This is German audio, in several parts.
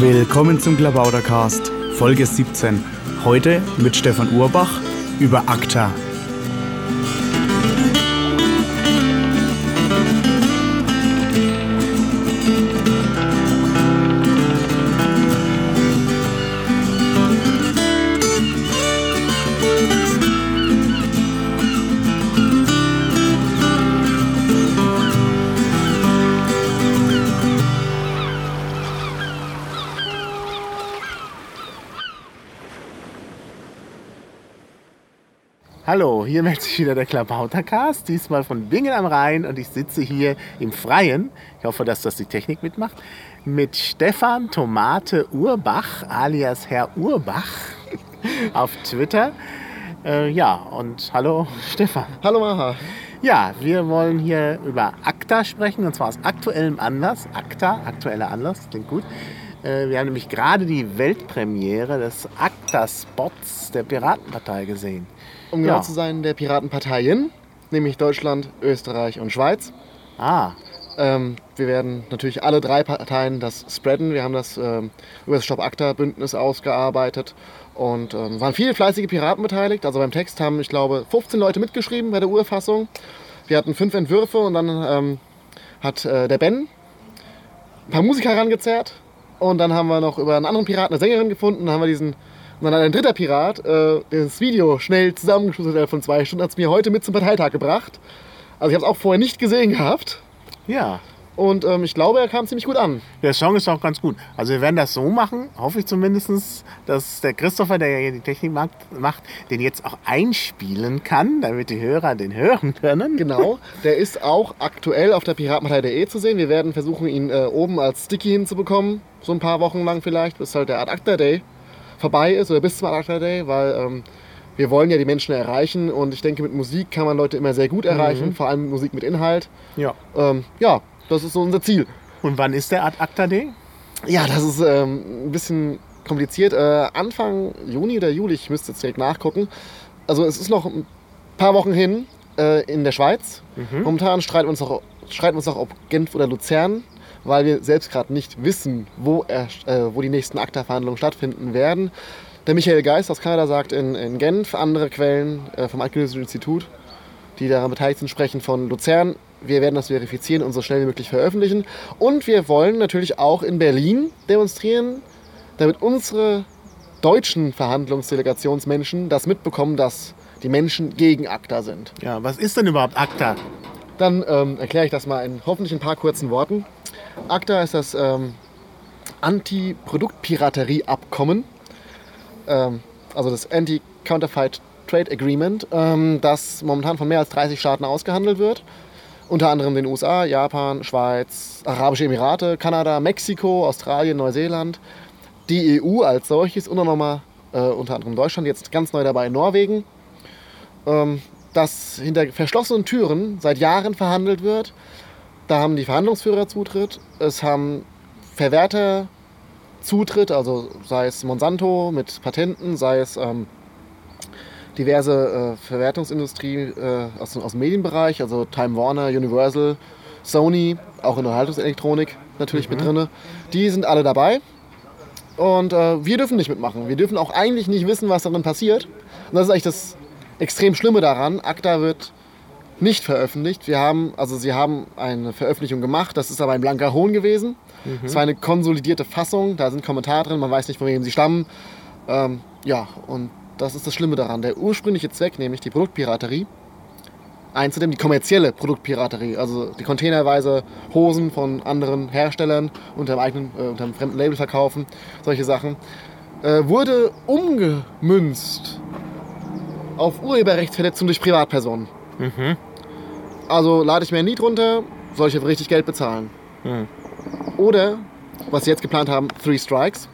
Willkommen zum Klabautercast, Folge 17. Heute mit Stefan Urbach über ACTA. Hallo, hier meldet sich wieder der Klabautercast, diesmal von Bingen am Rhein und ich sitze hier im Freien. Ich hoffe, dass das die Technik mitmacht. Mit Stefan Tomate Urbach, alias Herr Urbach, auf Twitter. Äh, ja, und hallo Stefan. Hallo Maha. Ja, wir wollen hier über ACTA sprechen und zwar aus aktuellem Anlass. ACTA, aktueller Anlass, klingt gut. Äh, wir haben nämlich gerade die Weltpremiere des ACTA-Spots der Piratenpartei gesehen. Um genau Ja. zu sein, der Piratenparteien, nämlich Deutschland, Österreich und Schweiz. Ah, Ähm, wir werden natürlich alle drei Parteien das spreaden. Wir haben das ähm, über das Stop Acta Bündnis ausgearbeitet und ähm, waren viele fleißige Piraten beteiligt. Also beim Text haben, ich glaube, 15 Leute mitgeschrieben bei der Urfassung. Wir hatten fünf Entwürfe und dann ähm, hat äh, der Ben ein paar Musiker herangezerrt und dann haben wir noch über einen anderen Piraten eine Sängerin gefunden. Dann haben wir diesen und dann hat ein dritter Pirat äh, das Video schnell zusammengeschustert von zwei Stunden, hat es mir heute mit zum Parteitag gebracht. Also ich habe es auch vorher nicht gesehen gehabt. ja. Und ähm, ich glaube, er kam ziemlich gut an. Der Song ist auch ganz gut. Also wir werden das so machen, hoffe ich zumindest, dass der Christopher, der ja die Technik macht, den jetzt auch einspielen kann, damit die Hörer den hören können. Genau, der ist auch aktuell auf der piratenpartei.de zu sehen. Wir werden versuchen, ihn äh, oben als Sticky hinzubekommen. So ein paar Wochen lang vielleicht, bis halt der Ad Acta Day vorbei ist oder bis zum Ad Acta Day, weil ähm, wir wollen ja die Menschen erreichen und ich denke, mit Musik kann man Leute immer sehr gut erreichen, vor allem Musik mit Inhalt. Ja. Ähm, ja, das ist so unser Ziel. Und wann ist der Ad Acta Day? Ja, das ist ähm, ein bisschen kompliziert. Äh, Anfang Juni oder Juli, ich müsste jetzt direkt nachgucken. Also es ist noch ein paar Wochen hin äh, in der Schweiz. Momentan streiten wir, uns noch, streiten uns noch, ob Genf oder Luzern, weil wir selbst gerade nicht wissen, wo, er, äh, wo die nächsten ACTA-Verhandlungen stattfinden werden. Der Michael Geist aus Kanada sagt in, in Genf, andere Quellen äh, vom Eidgenössischen Institut, die daran beteiligt sind, sprechen von Luzern. Wir werden das verifizieren und so schnell wie möglich veröffentlichen. Und wir wollen natürlich auch in Berlin demonstrieren, damit unsere deutschen Verhandlungsdelegationsmenschen das mitbekommen, dass die Menschen gegen ACTA sind. Ja, was ist denn überhaupt ACTA? Dann ähm, erkläre ich das mal in hoffentlich ein paar kurzen Worten. ACTA ist das ähm, Anti-Produktpiraterie-Abkommen, ähm, also das Anti-Counterfeit Trade Agreement, ähm, das momentan von mehr als 30 Staaten ausgehandelt wird. Unter anderem den USA, Japan, Schweiz, Arabische Emirate, Kanada, Mexiko, Australien, Neuseeland, die EU als solches und auch nochmal äh, unter anderem Deutschland, jetzt ganz neu dabei Norwegen, ähm, das hinter verschlossenen Türen seit Jahren verhandelt wird. Da haben die Verhandlungsführer Zutritt, es haben Verwerter Zutritt, also sei es Monsanto mit Patenten, sei es ähm, diverse äh, Verwertungsindustrie äh, aus, aus dem Medienbereich, also Time Warner, Universal, Sony, auch in der Unterhaltungselektronik natürlich mit drin. Die sind alle dabei. Und äh, wir dürfen nicht mitmachen. Wir dürfen auch eigentlich nicht wissen, was darin passiert. Und das ist eigentlich das extrem Schlimme daran. ACTA wird nicht veröffentlicht. Wir haben, also sie haben eine Veröffentlichung gemacht, das ist aber ein blanker Hohn gewesen. Es war eine konsolidierte Fassung, da sind Kommentare drin, man weiß nicht, von wem sie stammen. Ähm, ja, und das ist das Schlimme daran. Der ursprüngliche Zweck, nämlich die Produktpiraterie, einzudämmen, die kommerzielle Produktpiraterie, also die containerweise Hosen von anderen Herstellern unter einem, eigenen, äh, unter einem fremden Label verkaufen, solche Sachen, äh, wurde umgemünzt auf Urheberrechtsverletzung durch Privatpersonen. Also lade ich mir ein Lied runter, soll ich dafür richtig Geld bezahlen. Oder, was sie jetzt geplant haben, Three Strikes.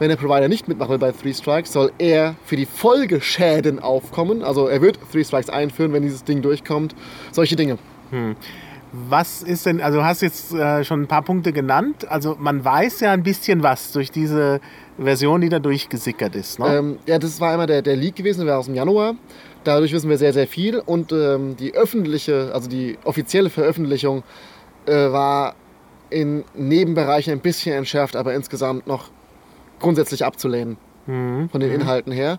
Wenn der Provider nicht mitmachen will bei Three Strikes, soll er für die Folgeschäden aufkommen. Also er wird Three Strikes einführen, wenn dieses Ding durchkommt. Solche Dinge. Was ist denn, also du hast jetzt äh, schon ein paar Punkte genannt. Also man weiß ja ein bisschen was durch diese Version, die da durchgesickert ist. Ne? Ähm, ja, das war einmal der, der Leak gewesen, der war aus dem Januar. Dadurch wissen wir sehr, sehr viel. Und ähm, die öffentliche, also die offizielle Veröffentlichung äh, war in Nebenbereichen ein bisschen entschärft, aber insgesamt noch grundsätzlich abzulehnen Mhm. von den Inhalten her.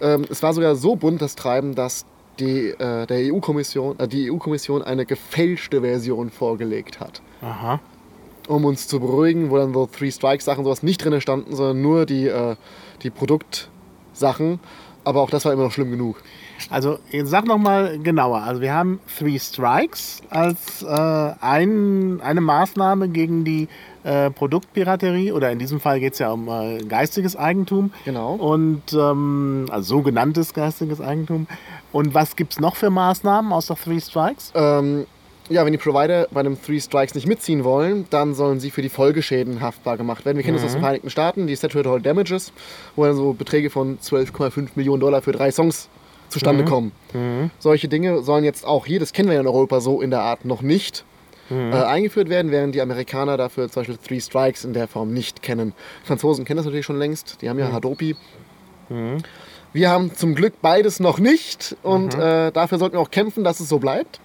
Ähm, es war sogar so bunt das Treiben, dass die, äh, der EU-Kommission, äh, die EU-Kommission eine gefälschte Version vorgelegt hat. Aha. um uns zu beruhigen, wo dann so Three Strikes Sachen sowas nicht drin standen, sondern nur die, äh, die Produktsachen. Aber auch das war immer noch schlimm genug. Also, jetzt sag noch mal genauer. Also, wir haben Three Strikes als äh, ein, eine Maßnahme gegen die äh, Produktpiraterie oder in diesem Fall geht es ja um äh, geistiges Eigentum. Genau. Und ähm, also sogenanntes geistiges Eigentum. Und was gibt es noch für Maßnahmen außer Three Strikes? Ähm, ja, wenn die Provider bei einem Three Strikes nicht mitziehen wollen, dann sollen sie für die Folgeschäden haftbar gemacht werden. Wir kennen das aus den Vereinigten Staaten, die Statutory Damages, wo dann so Beträge von 12,5 Millionen Dollar für drei Songs zustande kommen. Solche Dinge sollen jetzt auch hier, das kennen wir ja in Europa so in der Art noch nicht, äh, eingeführt werden, während die Amerikaner dafür zum Beispiel Three Strikes in der Form nicht kennen. Die Franzosen kennen das natürlich schon längst, die haben ja Hadopi. Wir haben zum Glück beides noch nicht und äh, dafür sollten wir auch kämpfen, dass es so bleibt.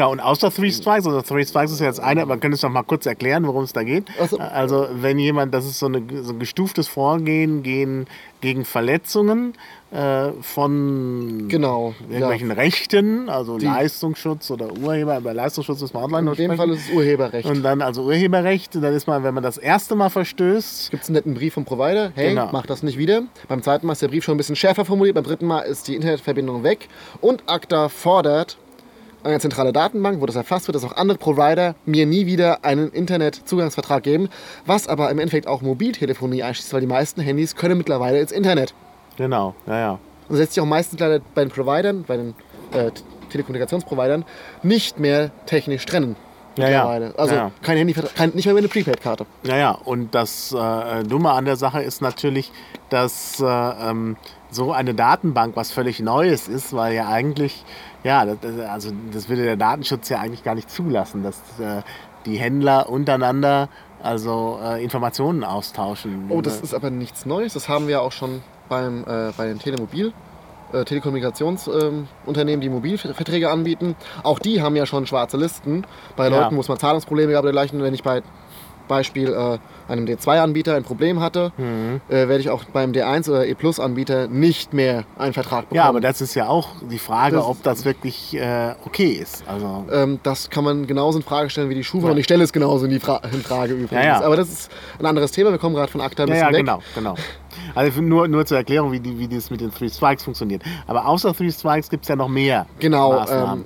Ja, und außer Three Strikes, also Three Strikes ist ja jetzt eine, man könnte es noch mal kurz erklären, worum es da geht. So. Also, wenn jemand, das ist so, eine, so ein gestuftes Vorgehen gegen, gegen Verletzungen äh, von Genau. irgendwelchen Rechten, also Leistungsschutz oder Urheber, über Leistungsschutz ist man online In dem sprechen. Fall ist es Urheberrecht. Und dann also Urheberrecht, dann ist man, wenn man das erste Mal verstößt, gibt es einen netten Brief vom Provider. Hey, Genau. mach das nicht wieder. Beim zweiten Mal ist der Brief schon ein bisschen schärfer formuliert. Beim dritten Mal ist die Internetverbindung weg. Und ACTA fordert eine zentrale Datenbank, wo das erfasst wird, dass auch andere Provider mir nie wieder einen Internetzugangsvertrag geben. Was aber im Endeffekt auch Mobiltelefonie einschließt, weil die meisten Handys können mittlerweile ins Internet. genau, ja, ja. Und das lässt sich auch meistens leider bei den Providern, bei den äh, Telekommunikationsprovidern, nicht mehr technisch trennen. Ja, ja. Also Ja. kein Handy, kein, nicht mehr mit einer Prepaid-Karte. Naja, und das äh, Dumme an der Sache ist natürlich, dass äh, ähm, so eine Datenbank was völlig Neues ist, weil ja eigentlich, ja, das, also das würde der Datenschutz ja eigentlich gar nicht zulassen, dass äh, die Händler untereinander also äh, Informationen austauschen. Oh, das ist aber nichts Neues. Das haben wir auch schon beim, äh, bei den Telemobil, äh, Telekommunikationsunternehmen, Unternehmen, die Mobilverträge anbieten. Auch die haben ja schon schwarze Listen. Bei Ja. Leuten, wo es mal Zahlungsprobleme gab oder dergleichen, wenn ich bei Beispiel äh, einem D2-Anbieter ein Problem hatte, Mhm. äh, werde ich auch beim D1 oder E-Plus-Anbieter nicht mehr einen Vertrag bekommen. ja, aber das ist ja auch die Frage, Das- ob das wirklich äh, okay ist. Also, Ähm, das kann man genauso in Frage stellen wie die Schufa und ich stelle es genauso in, die Fra in Frage übrigens. Ja, ja. Aber das ist ein anderes Thema. Wir kommen gerade von ACTA ein ja, bisschen ja, weg. genau, genau. Also nur, nur zur Erklärung, wie, die, wie das mit den Three Strikes funktioniert. Aber außer Three Strikes gibt es ja noch mehr Genau. Ähm,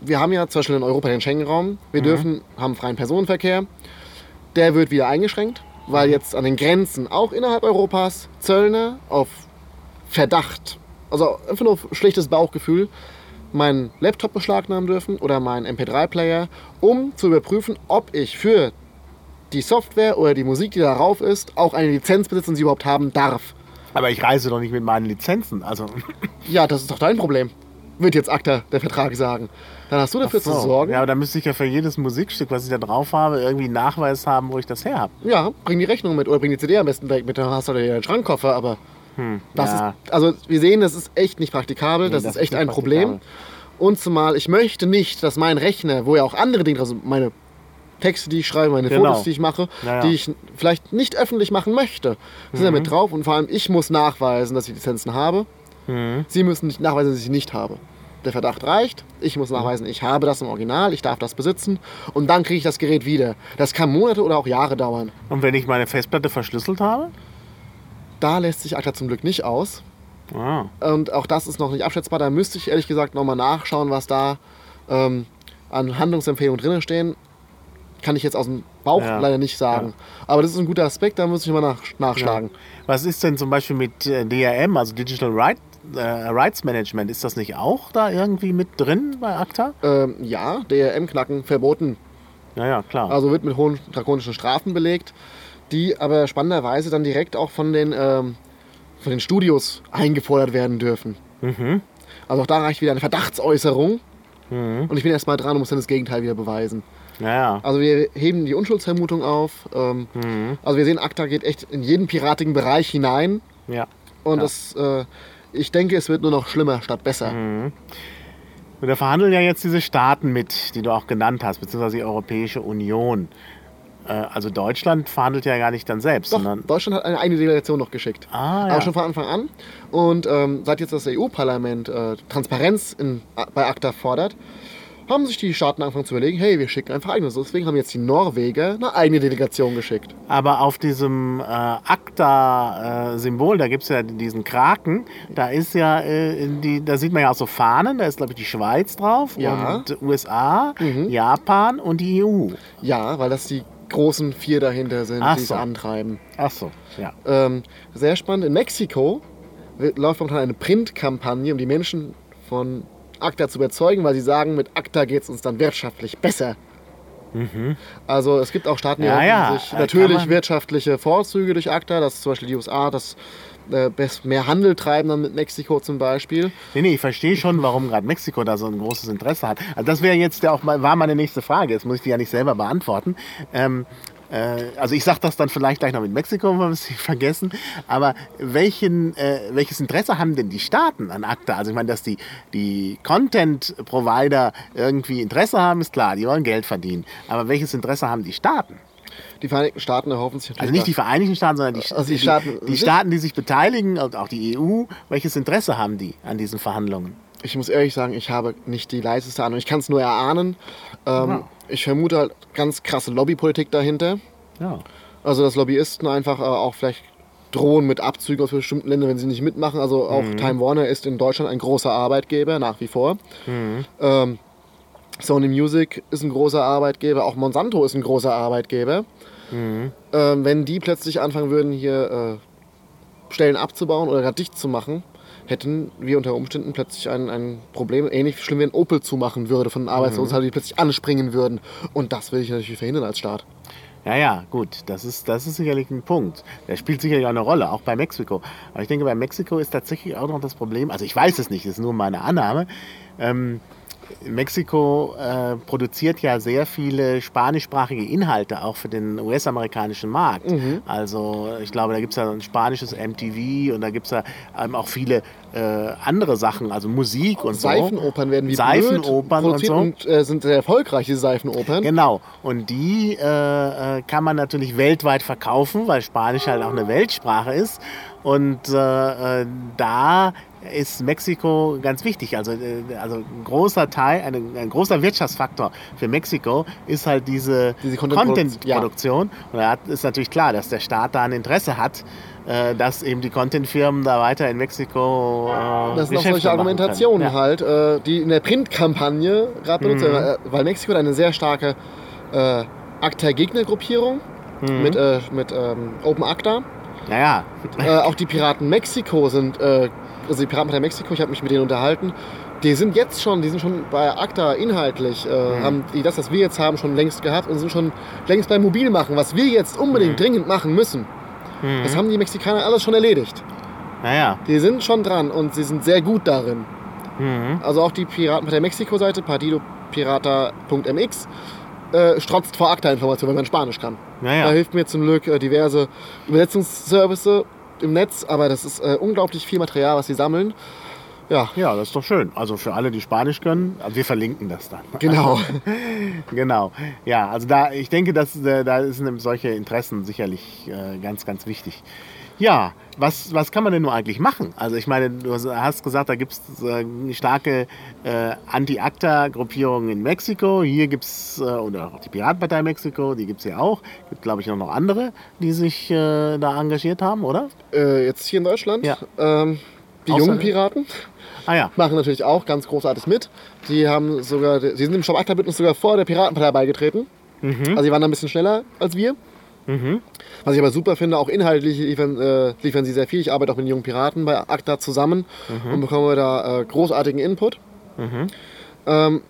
wir haben ja zum Beispiel in Europa den Schengen-Raum. Wir Mhm. dürfen, haben freien Personenverkehr. Der wird wieder eingeschränkt, weil jetzt an den Grenzen, auch innerhalb Europas, Zöllner auf Verdacht, also einfach nur auf schlechtes Bauchgefühl, meinen Laptop beschlagnahmen dürfen oder meinen MP3-Player, um zu überprüfen, ob ich für die Software oder die Musik, die darauf ist, auch eine Lizenz besitze und sie überhaupt haben darf. Aber ich reise doch nicht mit meinen Lizenzen. Also, Ja, das ist doch dein Problem, wird jetzt ACTA der Vertrag sagen. Dann hast du dafür so. zu sorgen. Ja, aber dann müsste ich ja für jedes Musikstück, was ich da drauf habe, irgendwie einen Nachweis haben, wo ich das her habe. Ja, bring die Rechnung mit oder bring die CD am besten weg mit, dann hast du ja einen Schrankkoffer, aber das ja. ist, also wir sehen, das ist echt nicht praktikabel, das, das ist echt ein Problem. Und zumal, ich möchte nicht, dass mein Rechner, wo ja auch andere Dinge, also meine Texte, die ich schreibe, meine Genau. Fotos, die ich mache, Ja, ja. die ich vielleicht nicht öffentlich machen möchte, sind Mhm. da mit drauf und vor allem ich muss nachweisen, dass ich Lizenzen habe. Mhm. Sie müssen nicht nachweisen, dass ich nicht habe. Der Verdacht reicht, ich muss nachweisen, ich habe das im Original, ich darf das besitzen und dann kriege ich das Gerät wieder. Das kann Monate oder auch Jahre dauern. Und wenn ich meine Festplatte verschlüsselt habe? Da lässt sich ACTA zum Glück nicht aus. Ah. Und auch das ist noch nicht abschätzbar. Da müsste ich ehrlich gesagt nochmal nachschauen, was da ähm, an Handlungsempfehlungen drin stehen. Kann ich jetzt aus dem Bauch Ja. leider nicht sagen. Aber das ist ein guter Aspekt, da muss ich mal nach, nachschlagen. Was ist denn zum Beispiel mit äh, DRM, also Digital Right, äh, Rights Management? Ist das nicht auch da irgendwie mit drin bei ACTA? Ähm, ja, DRM-Knacken verboten. Ja, ja, klar. Also wird mit hohen drakonischen Strafen belegt, die aber spannenderweise dann direkt auch von den, ähm, von den Studios eingefordert werden dürfen. Mhm. Also auch da reicht wieder eine Verdachtsäußerung. Und ich bin erstmal dran und muss dann das Gegenteil wieder beweisen. ja. Also wir heben die Unschuldsvermutung auf. Ähm, Also wir sehen, ACTA geht echt in jeden piratigen Bereich hinein. ja. Und Ja. das, äh, ich denke, es wird nur noch schlimmer statt besser. Und da verhandeln ja jetzt diese Staaten mit, die du auch genannt hast, beziehungsweise die Europäische Union. Äh, Also Deutschland verhandelt ja gar nicht dann selbst, Doch, sondern Deutschland hat eine eigene Delegation noch geschickt. Ah, ja. Aber schon von Anfang an. Und ähm, seit jetzt das EU-Parlament äh, Transparenz in, bei ACTA fordert, haben sich die Staaten angefangen zu überlegen, hey, wir schicken einfach eigene. So, Deswegen haben jetzt die Norweger eine eigene Delegation geschickt. Aber auf diesem äh, ACTA-Symbol, da gibt es ja diesen Kraken, da ist ja, äh, die, da sieht man ja auch so Fahnen, da ist glaube ich die Schweiz drauf Ja. und USA, Mhm. Japan und die EU. Ja, weil das die großen vier dahinter sind, Ach die es so. antreiben. Ach so, ja. Ähm, sehr spannend. In Mexiko läuft momentan eine Printkampagne, um die Menschen von ACTA zu überzeugen, weil sie sagen, mit ACTA geht es uns dann wirtschaftlich besser. Also es gibt auch Staaten, die Mhm. Ja, ja, sich natürlich wirtschaftliche Vorzüge durch ACTA, dass zum Beispiel die USA das äh, mehr Handel treiben dann mit Mexiko zum Beispiel. Nee, nee, ich verstehe schon, warum gerade Mexiko da so ein großes Interesse hat. Also das wäre jetzt ja auch mal, war meine nächste Frage. Jetzt muss ich die ja nicht selber beantworten. Ähm, äh, also ich sage das dann vielleicht gleich noch mit Mexiko, wenn wir es nicht vergessen. Aber welchen, äh, welches Interesse haben denn die Staaten an ACTA? Also ich meine, dass die, die Content-Provider irgendwie Interesse haben, ist klar. Die wollen Geld verdienen. Aber welches Interesse haben die Staaten? Die Vereinigten Staaten erhoffen sich natürlich. Also nicht die Vereinigten Staaten, sondern die, Also die die, Staaten- die Staaten, die sich beteiligen und auch die EU. Welches Interesse haben die an diesen Verhandlungen? Ich muss ehrlich sagen, ich habe nicht die leiseste Ahnung. Ich kann es nur erahnen. Ähm, Ja. Ich vermute halt ganz krasse Lobbypolitik dahinter. Ja. Also dass Lobbyisten einfach äh, auch vielleicht drohen mit Abzügen aus bestimmten Ländern, wenn sie nicht mitmachen. Also auch Time Warner ist in Deutschland ein großer Arbeitgeber nach wie vor. Ähm, Sony Music ist ein großer Arbeitgeber, auch Monsanto ist ein großer Arbeitgeber. Ähm, wenn die plötzlich anfangen würden, hier äh, Stellen abzubauen oder gar dicht zu machen, hätten wir unter Umständen plötzlich ein, ein Problem, ähnlich schlimm wie ein Opel zumachen würde von Arbeitslosen, die plötzlich anspringen würden. Und das will ich natürlich verhindern als Staat. Ja, ja, gut, das ist, das ist sicherlich ein Punkt. Der spielt sicherlich auch eine Rolle, auch bei Mexiko. Aber ich denke, bei Mexiko ist tatsächlich auch noch das Problem, also ich weiß es nicht, das ist nur meine Annahme. Ähm, Mexiko äh, produziert ja sehr viele spanischsprachige Inhalte auch für den US-amerikanischen Markt. Also ich glaube, da gibt es ja ein spanisches MTV und da gibt es ja ähm, auch viele äh, andere Sachen, also Musik und so. Seifenopern werden wie Seifenopern und so. und, äh, sind sehr erfolgreich, diese Seifenopern. Genau. Und die äh, äh, kann man natürlich weltweit verkaufen, weil Spanisch halt auch eine Weltsprache ist. Und äh, da ist Mexiko ganz wichtig. Also, äh, also ein großer Teil, eine, ein großer Wirtschaftsfaktor für Mexiko ist halt diese, Diese Content-Produ- Content-Produktion. Und da hat- ist natürlich klar, dass der Staat da ein Interesse hat, äh, dass eben die Content-Firmen da weiter in Mexiko. Äh, Das sind auch solche Argumentationen. Ja. halt, äh, die in der Printkampagne gerade benutzt werden, äh, weil Mexiko eine sehr starke äh, ACTA-Gegnergruppierung Mhm. mit, äh, mit ähm, Open ACTA. Naja, äh, auch die Piraten Mexiko sind, äh, also die Piratenpartei Mexiko, ich habe mich mit denen unterhalten, die sind jetzt schon, die sind schon bei ACTA inhaltlich, äh, haben die das, was wir jetzt haben, schon längst gehabt und sind schon längst beim Mobilmachen, was wir jetzt unbedingt dringend machen müssen. Das haben die Mexikaner alles schon erledigt. naja. Die sind schon dran und sie sind sehr gut darin. Mhm. Also auch die Piratenpartei Mexiko-Seite, partidopirata.mx, äh, strotzt vor ACTA-Informationen, wenn man Spanisch kann. Naja. Da hilft mir zum Glück äh, diverse Übersetzungsservice im Netz, aber das ist äh, unglaublich viel Material, was sie sammeln. Ja, Ja, das ist doch schön. Also für alle, die Spanisch können, also wir verlinken das dann. genau. genau. Ja, also da, ich denke, dass, äh, da sind solche Interessen sicherlich äh, ganz, ganz wichtig. Ja, was, was kann man denn nur eigentlich machen? Also ich meine, du hast gesagt, da gibt es äh, starke äh, Anti-ACTA-Gruppierungen in Mexiko. Hier gibt es, äh, oder auch die Piratenpartei Mexiko, die gibt es ja auch. gibt, glaube ich, auch noch andere, die sich äh, da engagiert haben, oder? äh, jetzt hier in Deutschland, Ja. ähm, die Außer- jungen Piraten Ah ja. machen natürlich auch ganz großartig mit. Die haben sogar, die sind im Shop ACTA-Bündnis sogar vor der Piratenpartei beigetreten. Also die waren da ein bisschen schneller als wir. Was ich aber super finde, auch inhaltlich liefern, äh, liefern sie sehr viel. Ich arbeite auch mit den jungen Piraten bei ACTA zusammen und bekomme da äh, großartigen Input. Ähm,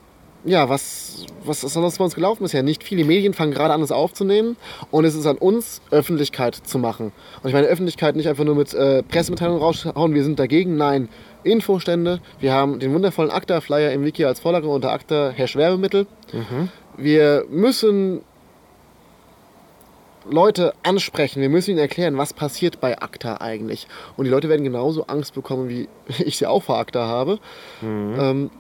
ja, was, was ist sonst bei uns gelaufen bisher? Nicht viele Medien fangen gerade an, das aufzunehmen und es ist an uns, Öffentlichkeit zu machen. Und ich meine Öffentlichkeit nicht einfach nur mit äh, Pressemitteilungen raushauen, wir sind dagegen, nein, Infostände. Wir haben den wundervollen ACTA-Flyer im Wiki als Vorlage unter ACTA Hash Werbemittel. Wir müssen Leute ansprechen, wir müssen ihnen erklären, was passiert bei ACTA eigentlich. Und die Leute werden genauso Angst bekommen, wie ich sie auch vor ACTA habe. Ähm,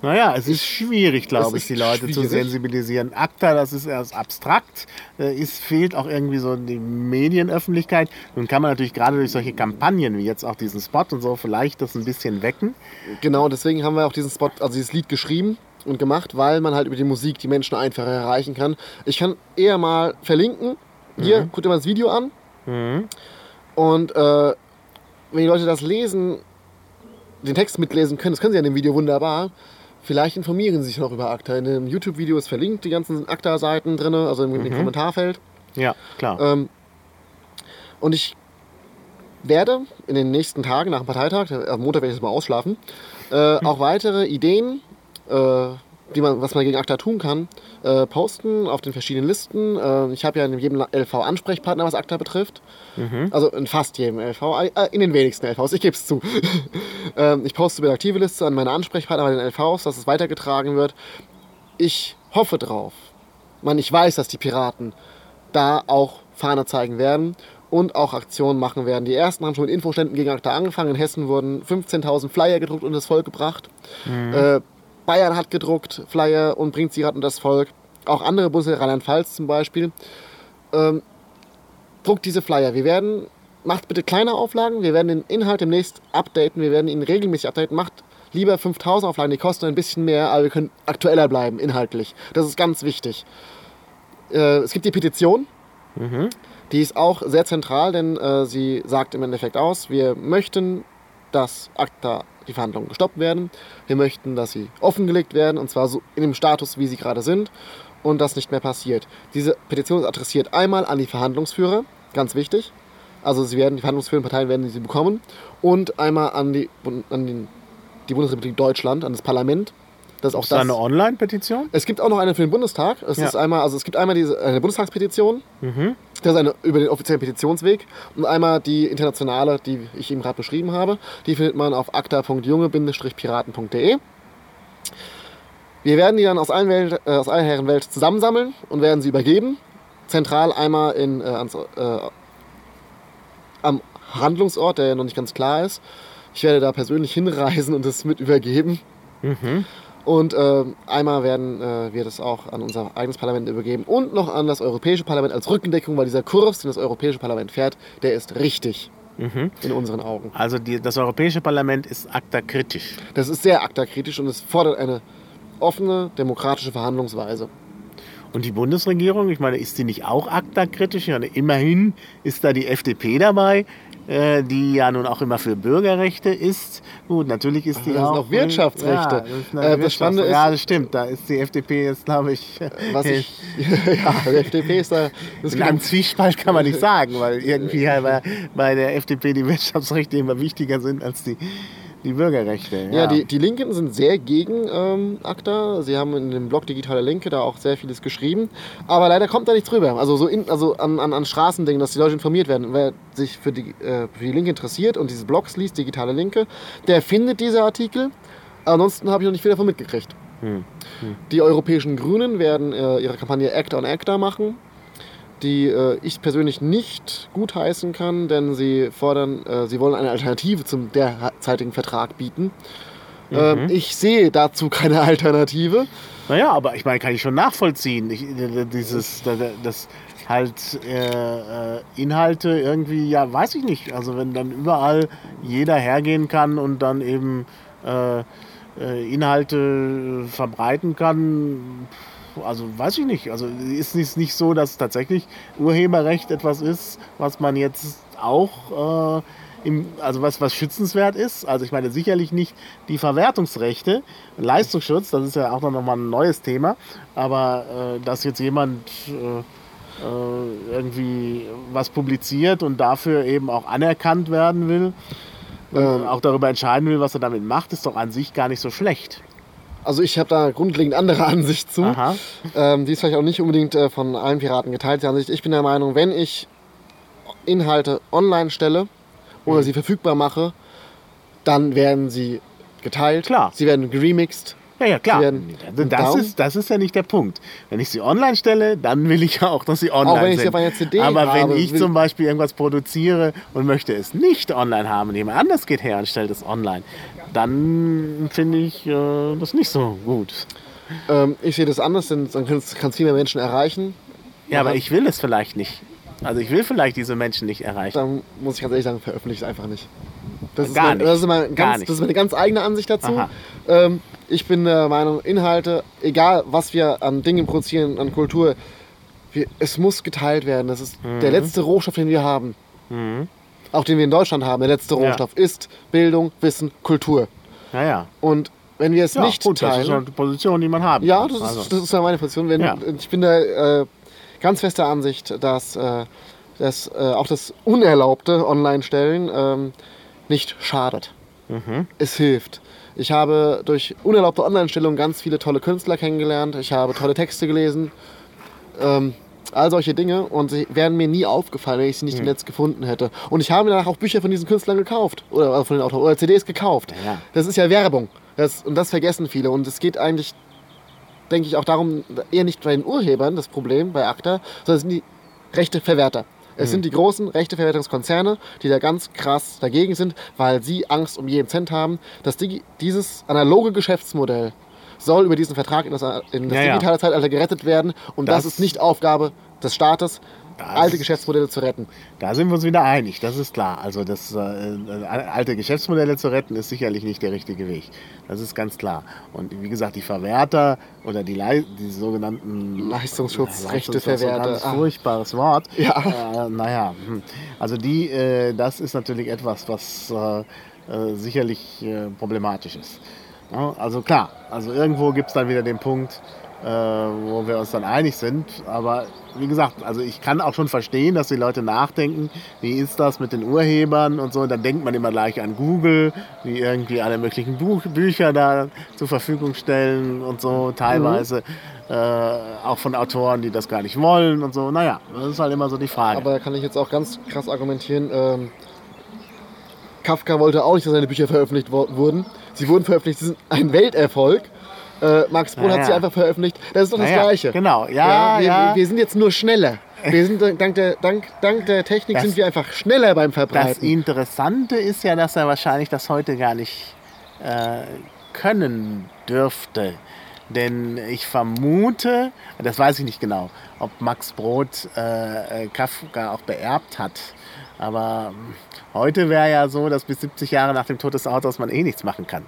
Naja, es ist schwierig, glaube ich, die Leute zu schwierig. sensibilisieren. ACTA, das ist erst abstrakt, äh, es fehlt auch irgendwie so die Medienöffentlichkeit. Nun kann man natürlich gerade durch solche Kampagnen wie jetzt auch diesen Spot und so vielleicht das ein bisschen wecken. Genau, deswegen haben wir auch diesen Spot, also dieses Lied geschrieben und gemacht, weil man halt über die Musik die Menschen einfacher erreichen kann. Ich kann eher mal verlinken. Hier, guckt dir mal das Video an. Und äh, wenn die Leute das lesen, den Text mitlesen können, das können sie ja in dem Video wunderbar. Vielleicht informieren sie sich noch über ACTA. In dem YouTube-Video ist verlinkt die ganzen ACTA-Seiten drin, also im, im Kommentarfeld. Ja, klar. Ähm, und ich werde in den nächsten Tagen nach dem Parteitag, am Montag werde ich das mal ausschlafen, äh, auch weitere Ideen, äh, die man, was man gegen ACTA tun kann, äh, posten auf den verschiedenen Listen. Äh, ich habe ja in jedem LV Ansprechpartner, was ACTA betrifft. Also in fast jedem LV, äh, in den wenigsten LVs, ich gebe es zu. ähm, ich poste über die aktive Liste an meine Ansprechpartner bei den LVs, dass es weitergetragen wird. Ich hoffe drauf. Man, ich weiß, dass die Piraten da auch Fahne zeigen werden und auch Aktionen machen werden. Die ersten haben schon mit Infoständen gegen ACTA angefangen. In Hessen wurden 15.000 Flyer gedruckt und das Volk gebracht. Äh, Bayern hat gedruckt Flyer und bringt sie gerade unter das Volk. Auch andere Bundesländer, Rheinland-Pfalz zum Beispiel. Ähm, druckt diese Flyer. Wir werden, macht bitte kleine Auflagen. Wir werden den Inhalt demnächst updaten. Wir werden ihn regelmäßig updaten. Macht lieber 5000 Auflagen. Die kosten ein bisschen mehr, aber wir können aktueller bleiben, inhaltlich. Das ist ganz wichtig. Äh, es gibt die Petition. Die ist auch sehr zentral, denn äh, sie sagt im Endeffekt aus, wir möchten, dass ACTA die Verhandlungen gestoppt werden. Wir möchten, dass sie offengelegt werden, und zwar so in dem Status, wie sie gerade sind, und das nicht mehr passiert. Diese Petition ist adressiert einmal an die Verhandlungsführer, ganz wichtig. Also sie werden, die verhandlungsführenden Parteien werden sie bekommen, und einmal an die, an den, die Bundesrepublik Deutschland, an das Parlament. Das ist auch ist das. eine Online-Petition? Es gibt auch noch eine für den Bundestag. Es Ja. ist einmal, also es gibt einmal diese eine Bundestagspetition. Das ist eine über den offiziellen Petitionsweg. Und einmal die internationale, die ich eben gerade beschrieben habe. Die findet man auf akta.junge-piraten.de. Wir werden die dann aus allen, Welt, äh, aus allen Herren Welt zusammensammeln und werden sie übergeben. Zentral einmal in, äh, ans, äh, am Handlungsort, der ja noch nicht ganz klar ist. Ich werde da persönlich hinreisen und es mit übergeben. Und äh, einmal werden äh, wir das auch an unser eigenes Parlament übergeben und noch an das Europäische Parlament als Rückendeckung, weil dieser Kurs, den das Europäische Parlament fährt, der ist richtig in unseren Augen. Also die, das Europäische Parlament ist ACTA kritisch. Das ist sehr aktakritisch und es fordert eine offene, demokratische Verhandlungsweise. Und die Bundesregierung, ich meine, ist die nicht auch ACTA-kritisch? Ja, immerhin ist da die FDP dabei, äh, die ja nun auch immer für Bürgerrechte ist. Gut, natürlich ist die Das sind auch... auch Wirtschaftsrechte. Ja, das, ist Äh, das Spannende ist- ja, das stimmt. Da ist die FDP jetzt, glaube ich, Was ich, ja, die FDP ist da. Das in einem Zwiespalt kann man nicht sagen, weil irgendwie ja bei, bei der FDP die Wirtschaftsrechte immer wichtiger sind als die, die Bürgerrechte. Ja, die, die Linken sind sehr gegen ähm, ACTA. Sie haben in dem Blog Digitale Linke da auch sehr vieles geschrieben. Aber leider kommt da nichts drüber. Also so in, also an, an, an Straßendingen, dass die Leute informiert werden. Wer sich für die, äh, für die Linke interessiert und diese Blogs liest, Digitale Linke, der findet diese Artikel. Ansonsten habe ich noch nicht viel davon mitgekriegt. Die europäischen Grünen werden äh, ihre Kampagne Act on ACTA machen, die äh, ich persönlich nicht gutheißen kann, denn sie fordern, äh, sie wollen eine Alternative zum derzeitigen Vertrag bieten. Ähm, ich sehe dazu keine Alternative. Naja, aber ich meine, kann ich schon nachvollziehen. Ich, dieses, da- da- das halt äh, äh, Inhalte irgendwie, ja, weiß ich nicht. Also wenn dann überall jeder hergehen kann und dann eben äh, äh, Inhalte verbreiten kann, also weiß ich nicht. Also ist es nicht so, dass tatsächlich Urheberrecht etwas ist, was man jetzt auch äh, im, also was, was schützenswert ist. Also ich meine sicherlich nicht die Verwertungsrechte, Leistungsschutz, das ist ja auch noch mal ein neues Thema, aber äh, dass jetzt jemand äh, äh, irgendwie was publiziert und dafür eben auch anerkannt werden will, und auch darüber entscheiden will, was er damit macht, ist doch an sich gar nicht so schlecht. Also ich habe da grundlegend andere Ansicht zu. Aha. Ähm, die ist vielleicht auch nicht unbedingt äh, von allen Piraten geteilt. Die Ansicht. Ich bin der Meinung, wenn ich Inhalte online stelle oder sie verfügbar mache, dann werden sie geteilt. Klar. Sie werden geremixed. Ja, ja, klar. Das, ist, das ist ja nicht der Punkt. Wenn ich sie online stelle, dann will ich ja auch, dass sie online Auch wenn ich sie sind. auf einer CD Aber wenn habe, ich will- zum Beispiel irgendwas produziere und möchte es nicht online haben und jemand anders geht her und stellt es online, dann finde ich äh, das nicht so gut. Ähm, ich sehe das anders, denn dann kann es viel mehr Menschen erreichen. Ja, aber ich will es vielleicht nicht. Also ich will vielleicht diese Menschen nicht erreichen. Dann muss ich ganz ehrlich sagen, veröffentliche es einfach nicht. Das ist, Gar nicht. das, ist mein Gar ganz, nicht. das ist meine ganz eigene Ansicht dazu. Aha. Ähm, ich bin der Meinung, Inhalte, egal was wir an Dingen produzieren, an Kultur, wir, es muss geteilt werden. Das ist Mhm. der letzte Rohstoff, den wir haben. Auch den wir in Deutschland haben. Der letzte Ja. Rohstoff ist Bildung, Wissen, Kultur. Naja. Und wenn wir es Ja, nicht gut, das ist teilen, die Position, die man haben Ja, das ist, Also. das ist ja meine Position. Wenn, Ja. Ich bin da äh, ganz fester Ansicht, dass, äh, dass äh, auch das unerlaubte Online-Stellen ähm, nicht schadet. Mhm. Es hilft. Ich habe durch unerlaubte Online-Stellung ganz viele tolle Künstler kennengelernt. Ich habe tolle Texte gelesen. Ähm, all solche Dinge. Und sie wären mir nie aufgefallen, wenn ich sie nicht Mhm. im Netz gefunden hätte. Und ich habe mir danach auch Bücher von diesen Künstlern gekauft. Oder äh, von den Autoren. Oder CDs gekauft. Ja. Das ist ja Werbung. Das, und das vergessen viele. Und es geht eigentlich denke ich, auch darum, eher nicht bei den Urhebern das Problem bei ACTA, sondern es sind die Rechteverwerter. Es sind die großen Rechteverwertungskonzerne, die da ganz krass dagegen sind, weil sie Angst um jeden Cent haben. Das Digi dieses analoge Geschäftsmodell soll über diesen Vertrag in das, in das Ja, ja. digitale Zeitalter gerettet werden. Und das, Das- ist nicht Aufgabe des Staates, alte Geschäftsmodelle zu retten. Da sind wir uns wieder einig, das ist klar. Also das äh, äh, alte Geschäftsmodelle zu retten, ist sicherlich nicht der richtige Weg. Das ist ganz klar. Und wie gesagt, die Verwerter oder die, Lei die sogenannten Leistungsschutz, Leistungsschutz, Rechteverwerter. Ein ganz Ah. furchtbares Wort. Ja. Äh, naja, hm. also die, äh, das ist natürlich etwas, was äh, äh, sicherlich problematisch ist. Ja, also klar, also irgendwo gibt es dann wieder den Punkt, äh, wo wir uns dann einig sind. Aber wie gesagt, also ich kann auch schon verstehen, dass die Leute nachdenken, wie ist das mit den Urhebern und so. Und dann denkt man immer gleich an Google, die irgendwie alle möglichen Buch Bücher da zur Verfügung stellen und so teilweise. Äh, auch von Autoren, die das gar nicht wollen und so. Naja, das ist halt immer so die Frage. Aber da kann ich jetzt auch ganz krass argumentieren. Ähm, Kafka wollte auch nicht, dass seine Bücher veröffentlicht wurden. Sie wurden veröffentlicht, sie sind ein Welterfolg. Äh, Max Brod Ja, hat sie ja. einfach veröffentlicht. Das ist doch das Ja, ja, Gleiche. genau. Ja, wir, ja. Wir, sind jetzt nur schneller. Wir sind äh, dank der, dank, dank der Technik Das- sind wir einfach schneller beim Das Verbreiten. Interessante ist ja, dass er wahrscheinlich das heute gar nicht äh, können dürfte. Denn ich vermute, das weiß ich nicht genau, ob Max Brod äh, äh, Kafka auch beerbt hat. Aber heute wäre ja so, dass bis 70 Jahre nach dem Tod des Autors man eh nichts machen kann.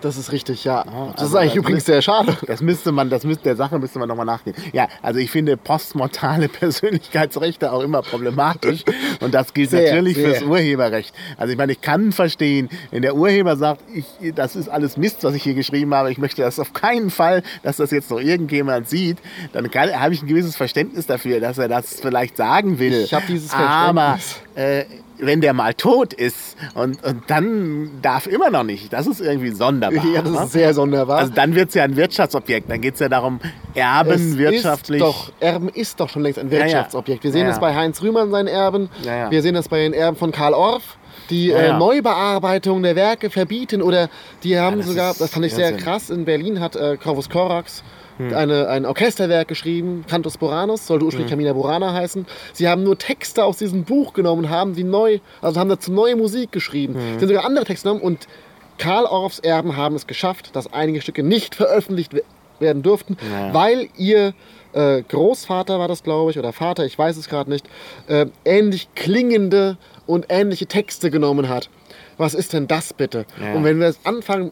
Das ist richtig, ja. das also ist eigentlich das übrigens ist- sehr schade. Das müsste man, das müsste, der Sache müsste man nochmal nachgehen. Ja, also ich finde postmortale Persönlichkeitsrechte auch immer problematisch. Und das gilt Sehr, natürlich sehr. fürs Urheberrecht. Also ich meine, ich kann verstehen, wenn der Urheber sagt, ich, das ist alles Mist, was ich hier geschrieben habe, ich möchte das auf keinen Fall, dass das jetzt noch irgendjemand sieht, dann kann, habe ich ein gewisses Verständnis dafür, dass er das vielleicht sagen will. Ich habe dieses Aber Verständnis. äh, wenn der mal tot ist und, und dann darf immer noch nicht, das ist irgendwie sonderbar. Ja, das ne? ist sehr sonderbar. Also dann wird es ja ein Wirtschaftsobjekt. Dann geht es ja darum, Erben Es wirtschaftlich. Ist doch, Erben ist doch schon längst ein ja. Wirtschaftsobjekt. Wir sehen Ja, das ja. bei Heinz Rühmann, seinen Erben. Ja, ja. Wir sehen das bei den Erben von Karl Orff, die Ja, äh, ja. Neubearbeitung der Werke verbieten. Oder die haben das sogar, das fand ich sehr Irrsinn. krass, in Berlin hat äh, Corvus Corax Hm. eine, ein Orchesterwerk geschrieben, Cantus Boranus, sollte ursprünglich Hm. Camina Burana heißen. Sie haben nur Texte aus diesem Buch genommen, haben die neu, also haben dazu neue Musik geschrieben. Hm. Sie haben sogar andere Texte genommen und Karl Orffs Erben haben es geschafft, dass einige Stücke nicht veröffentlicht we- werden durften, Ja. weil ihr äh, Großvater war das, glaube ich, oder Vater, ich weiß es gerade nicht, äh, ähnlich klingende und ähnliche Texte genommen hat. Was ist denn das bitte? Ja. Und wenn wir anfangen,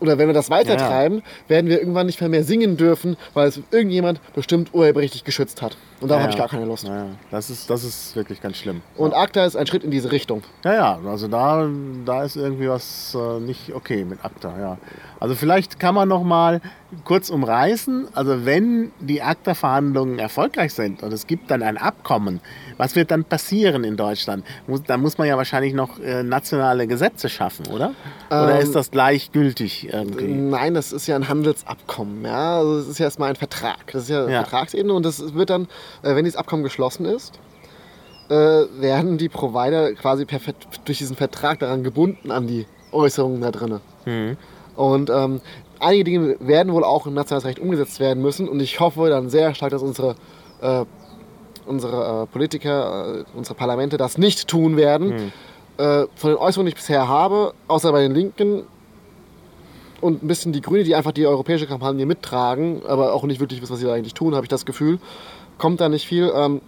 oder wenn wir das weitertreiben, werden wir irgendwann nicht mehr, mehr singen dürfen, weil es irgendjemand bestimmt urheberrechtlich geschützt hat. Und darauf habe ich gar keine Lust. Ja, ja. das, ist, das ist wirklich ganz schlimm. Und ACTA ist ein Schritt in diese Richtung. Ja, ja, also da, da ist irgendwie was äh, nicht okay mit ACTA, ja. Also vielleicht kann man noch mal kurz umreißen, also wenn die ACTA-Verhandlungen erfolgreich sind und es gibt dann ein Abkommen, was wird dann passieren in Deutschland? Muss, da muss man ja wahrscheinlich noch äh, nationale Gesetze schaffen, oder? Oder Ähm, ist das gleichgültig irgendwie? Nein, das ist ja ein Handelsabkommen. Ja? Also es ist ja erstmal ein Vertrag. Das ist ja, Ja. Vertragsebene und das wird dann, äh, wenn dieses Abkommen geschlossen ist, äh, werden die Provider quasi per, durch diesen Vertrag daran gebunden an die Äußerungen da drin. Mhm. Und ähm, einige Dinge werden wohl auch im nationales Recht umgesetzt werden müssen und ich hoffe dann sehr stark, dass unsere, äh, unsere äh, Politiker, äh, unsere Parlamente das nicht tun werden. Hm. Äh, von den Äußerungen, die ich bisher habe, außer bei den Linken und ein bisschen die Grüne, die einfach die europäische Kampagne mittragen, aber auch nicht wirklich wissen, was sie da eigentlich tun, habe ich das Gefühl, kommt da nicht viel. Ähm,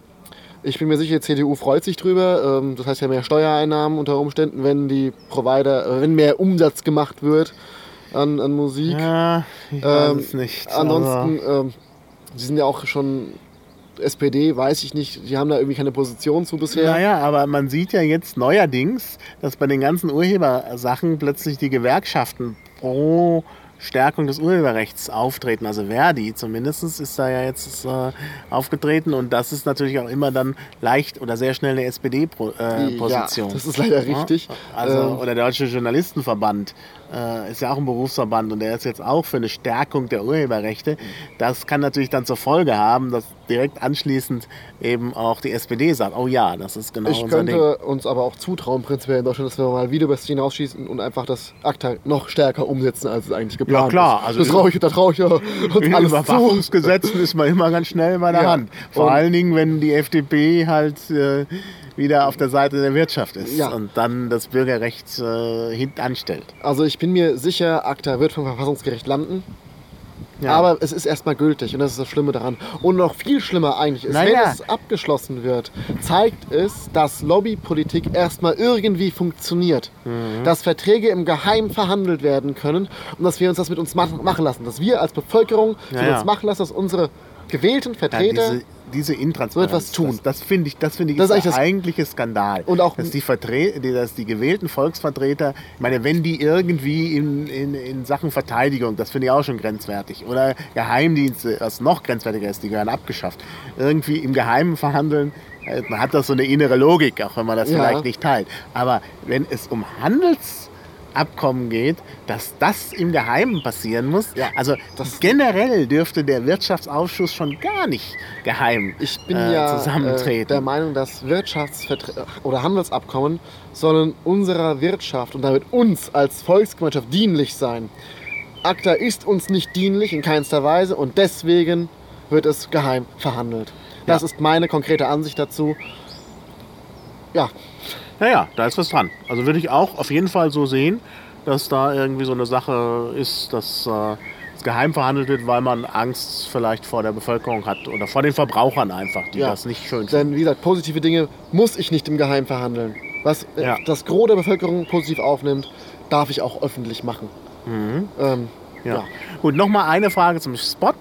ich bin mir sicher, die CDU freut sich drüber. Ähm, das heißt ja mehr Steuereinnahmen unter Umständen, wenn die Provider, äh, wenn mehr Umsatz gemacht wird an, an Musik. Ja, ich weiß Ähm, es nicht. Ansonsten, ähm, sie sind ja auch schon SPD, weiß ich nicht, die haben da irgendwie keine Position zu bisher. Naja, aber man sieht ja jetzt neuerdings, dass bei den ganzen Urhebersachen plötzlich die Gewerkschaften pro Stärkung des Urheberrechts auftreten. Also Verdi zumindest ist da ja jetzt äh, aufgetreten und das ist natürlich auch immer dann leicht oder sehr schnell eine SPD-Position. Ja, das ist leider richtig. Also, Ähm, oder der Deutsche Journalistenverband äh, ist ja auch ein Berufsverband und der ist jetzt auch für eine Stärkung der Urheberrechte. Das kann natürlich dann zur Folge haben, dass direkt anschließend eben auch die SPD sagt, oh ja, das ist genau Ich unser Ding. könnte uns aber auch zutrauen, prinzipiell in Deutschland, dass wir mal wieder über das hinausschießen und einfach das ACTA noch stärker umsetzen, als es eigentlich geplant Ja, klar, ist. also das traue ich, da traue ich ja uns alles zu. Überwachungsgesetzen ist man immer ganz schnell bei der Ja. Hand. Vor Und- allen Dingen, wenn die FDP halt äh, wieder auf der Seite der Wirtschaft ist Ja. und dann das Bürgerrecht äh, hintanstellt. Also ich bin mir sicher, ACTA wird vom Verfassungsgericht landen. Ja. Aber es ist erstmal gültig und das ist das Schlimme daran. Und noch viel schlimmer eigentlich ist, Naja. wenn es abgeschlossen wird, zeigt es, dass Lobbypolitik erstmal irgendwie funktioniert. Mhm. Dass Verträge im Geheimen verhandelt werden können und dass wir uns das mit uns ma- machen lassen. Dass wir als Bevölkerung Ja, mit ja. uns machen lassen, dass unsere gewählten Ja, Vertreter diese, diese Intransparenz. Wird was tun. Das, das finde ich, das finde ich Das ist eigentlich eigentliche Skandal. Und auch- dass die, Vertre dass die gewählten Volksvertreter, ich meine, wenn die irgendwie in, in, in Sachen Verteidigung, das finde ich auch schon grenzwertig, oder Geheimdienste, was noch grenzwertiger ist, die gehören abgeschafft, irgendwie im Geheimen verhandeln, äh, man hat das so eine innere Logik, auch wenn man das Ja. vielleicht nicht teilt. Aber wenn es um Handelsabkommen geht, dass das im Geheimen passieren muss. Ja, also das- generell dürfte der Wirtschaftsausschuss schon gar nicht geheim Ich bin äh, ja äh, zusammentreten. der Meinung, dass Wirtschaftsverträge oder Handelsabkommen sollen unserer Wirtschaft und damit uns als Volksgemeinschaft dienlich sein. ACTA ist uns nicht dienlich in keinster Weise und deswegen wird es geheim verhandelt. Das Ja. ist meine konkrete Ansicht dazu. Ja, Naja, da ist was dran. Also würde ich auch auf jeden Fall so sehen, dass da irgendwie so eine Sache ist, dass äh, es geheim verhandelt wird, weil man Angst vielleicht vor der Bevölkerung hat oder vor den Verbrauchern einfach, die Ja. das nicht schön finden. denn wie gesagt, positive Dinge muss ich nicht im Geheim verhandeln. Was äh, Ja. das Gros der Bevölkerung positiv aufnimmt, darf ich auch öffentlich machen. Ähm, Mhm. Ja. Ja. Gut, nochmal eine Frage zum Spot.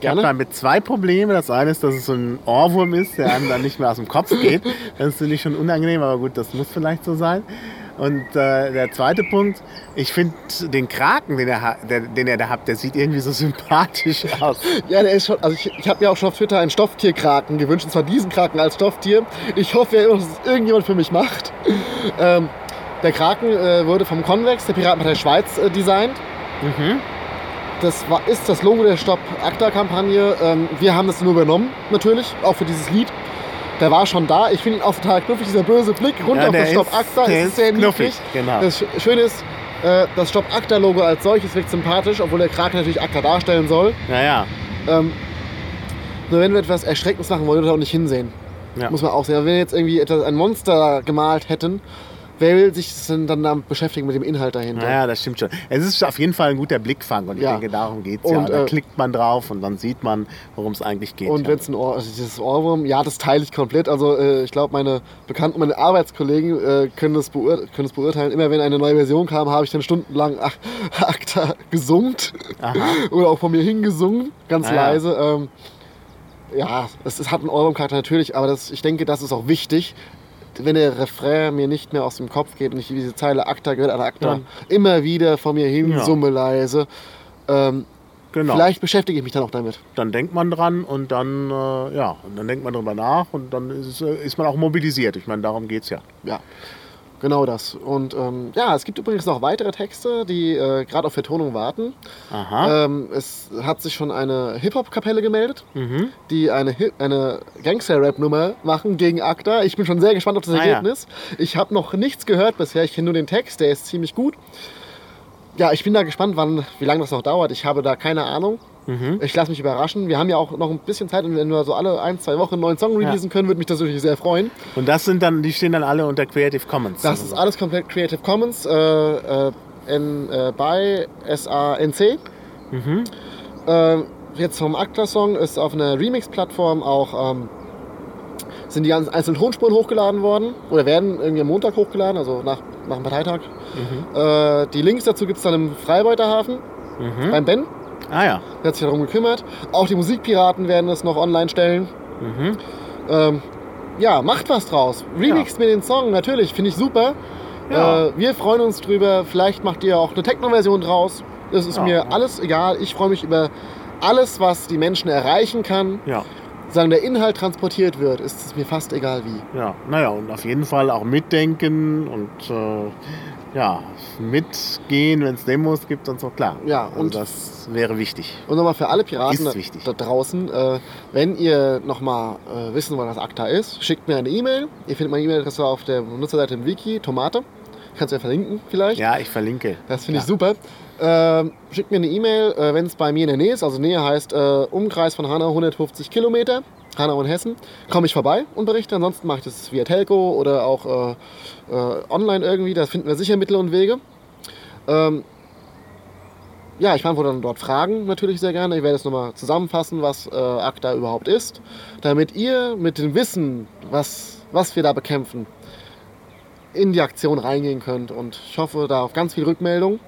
Ich habe Gerne. damit zwei Probleme. Das eine ist, dass es so ein Ohrwurm ist, der einem dann nicht mehr aus dem Kopf geht. Das finde ich schon unangenehm, aber gut, das muss vielleicht so sein. Und äh, der zweite Punkt, ich finde den Kraken, den er, der, den er da hat, der sieht irgendwie so sympathisch aus. Ja, der ist schon. Also ich, ich habe mir auch schon auf Twitter einen Stofftierkraken gewünscht, und zwar diesen Kraken als Stofftier. Ich hoffe dass es irgendjemand für mich macht. Ähm, der Kraken äh, wurde vom Convex, der Piratenpartei Schweiz, äh, designt. Mhm. Das war, ist das Logo der Stopp ACTA-Kampagne. Ähm, wir haben das nur übernommen, natürlich, auch für dieses Lied. Der war schon da. Ich finde ihn auch total knuffig, dieser böse Blick runter Ja, auf das Stopp ACTA. der Es ist sehr knuffig, niedlich. genau. Das Sch- Schöne ist, äh, das Stopp ACTA-Logo als solches wirkt sympathisch, obwohl der Kraken natürlich ACTA darstellen soll. Naja, Ähm, nur wenn wir etwas Erschreckendes machen wollen, würde auch nicht hinsehen. ja. Muss man auch sehen. Aber wenn wir jetzt irgendwie etwas, ein Monster gemalt hätten, wer will sich dann damit beschäftigen mit dem Inhalt dahinter? Naja, das stimmt schon. Es ist auf jeden Fall ein guter Blickfang und ich Ja. denke, darum geht es ja. Und, Da äh, klickt man drauf und dann sieht man, worum es eigentlich geht. Und ja. wenn es ein Ohr, also dieses Ohrwurm, ja, das teile ich komplett. Also äh, ich glaube, meine Bekannten, meine Arbeitskollegen äh, können, das beur können das beurteilen. Immer wenn eine neue Version kam, habe ich dann stundenlang Ach- Akta gesummt oder auch von mir hingesungen, ganz Ah, ja. leise. Ähm, ja, es, es hat einen Ohrwurmcharakter natürlich, aber das, ich denke, das ist auch wichtig. Wenn der Refrain mir nicht mehr aus dem Kopf geht und ich diese Zeile Akta gehört an Akta Ja. immer wieder vor mir hin Ja. summe leise, ähm, genau. vielleicht beschäftige ich mich dann auch damit. dann denkt man dran und dann, äh, ja, und dann denkt man drüber nach und dann ist, äh, ist man auch mobilisiert. Ich meine, darum geht es ja. Ja, genau das. Und ähm, ja, es gibt übrigens noch weitere Texte, die äh, gerade auf Vertonung warten. Aha. Ähm, es hat sich schon eine Hip-Hop-Kapelle gemeldet, mhm. die eine, Hi- eine Gangster-Rap-Nummer machen gegen ACTA. Ich bin schon sehr gespannt auf das Ah, ja. Ergebnis. Ich habe noch nichts gehört bisher, ich kenne nur den Text, der ist ziemlich gut. Ja, ich bin da gespannt, wann, wie lange das noch dauert. Ich habe da keine Ahnung. Mhm. Ich lasse mich überraschen. Wir haben ja auch noch ein bisschen Zeit und wenn wir so alle ein, zwei Wochen einen neuen Song releasen können, würde mich das natürlich sehr freuen. Und das sind dann, die stehen dann alle unter Creative Commons. Das ist alles komplett Creative Commons äh, äh, in, äh, bei SANC. Mhm. Äh, jetzt vom Akta-Song ist auf einer Remix-Plattform auch ähm, sind die ganzen einzelnen Tonspuren hochgeladen worden oder werden irgendwie am Montag hochgeladen, also nach, nach dem Parteitag. Äh, die Links dazu gibt es dann im Freibeuterhafen Mhm. beim Ben. Ah ja. Der hat sich darum gekümmert. Auch die Musikpiraten werden es noch online stellen. Mhm. Ähm, ja, macht was draus. Remixt mir den Song, natürlich, finde ich super. Ja. Äh, wir freuen uns drüber. Vielleicht macht ihr auch eine Techno-Version draus. Das ist Ja. mir alles egal. Ich freue mich über alles, was die Menschen erreichen kann. Ja. Sagen, der Inhalt transportiert wird, ist es mir fast egal wie. Ja, naja, und auf jeden Fall auch mitdenken und äh, ja, mitgehen, wenn es Demos gibt und so, klar. Ja, also und- das wäre wichtig. Und nochmal für alle Piraten Ist da, wichtig. da draußen, äh, wenn ihr nochmal äh, wissen wollt, was ACTA ist, schickt mir eine E-Mail. Ihr findet meine E-Mail-Adresse auf der Nutzerseite im Wiki, Tomate. Kannst du ja verlinken vielleicht. Ja, ich verlinke. Das finde ich Ja. super. Ähm, schickt mir eine E-Mail, äh, wenn es bei mir in der Nähe ist. Also Nähe heißt äh, Umkreis von Hanau 150 Kilometer. Hanau und Hessen. Komme ich vorbei und berichte. Ansonsten mache ich das via Telco oder auch äh, äh, online irgendwie. Da finden wir sicher Mittel und Wege. Ähm, ja, ich beantworte dann dort Fragen natürlich sehr gerne. Ich werde es nochmal zusammenfassen, was äh, ACTA überhaupt ist, damit ihr mit dem Wissen, was, was wir da bekämpfen, in die Aktion reingehen könnt. Und ich hoffe da auf ganz viel Rückmeldung.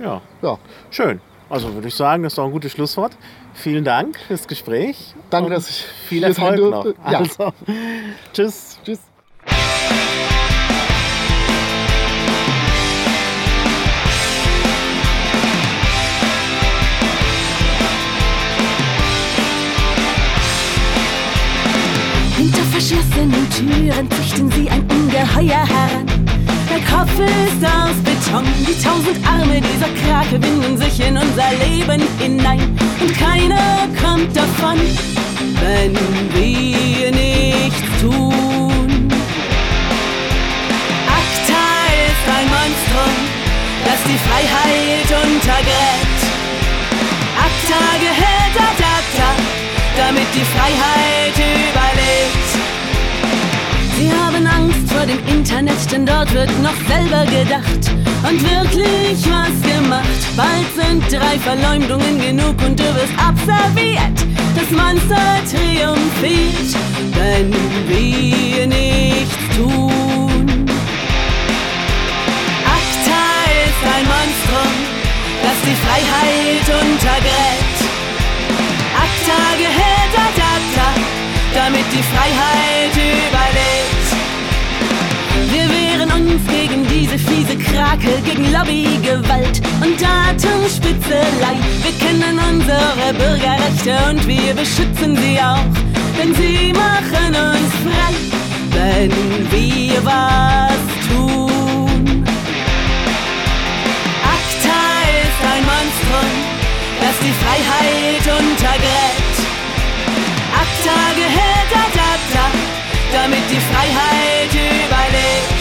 Ja, Ja, schön. Also würde ich sagen, das ist doch ein gutes Schlusswort. Vielen Dank fürs Gespräch. danke, dass ich viel Erfolg noch. durfte. Ja, Also, tschüss. tschüss. Verschlossenen Türen züchten sie ein Ungeheuer heran. Der Kopf ist aus Beton, die tausend Arme dieser Krake winden sich in unser Leben hinein. Und keiner kommt davon, wenn wir nichts tun. ACTA ist ein Monstrum, das die Freiheit untergräbt. ACTA gehört ad acta, damit die Freiheit überlebt. Sie haben Angst vor dem Internet, denn dort wird noch selber gedacht und wirklich was gemacht. Bald sind drei Verleumdungen genug und du wirst absolviert. Das Monster triumphiert, wenn wir nichts tun. ACTA ist ein Monstrum, das die Freiheit untergräbt. ACTA gehört acta, damit die Freiheit überlebt. Wir wehren uns gegen diese fiese Krake, gegen Lobbygewalt und Datenspitzelei. Wir kennen unsere Bürgerrechte und wir beschützen sie auch, denn sie machen uns frei, wenn wir was tun. ACTA ist ein Monstrum, das die Freiheit untergräbt. ACTA gehört ad acta, damit die Freiheit überlebt.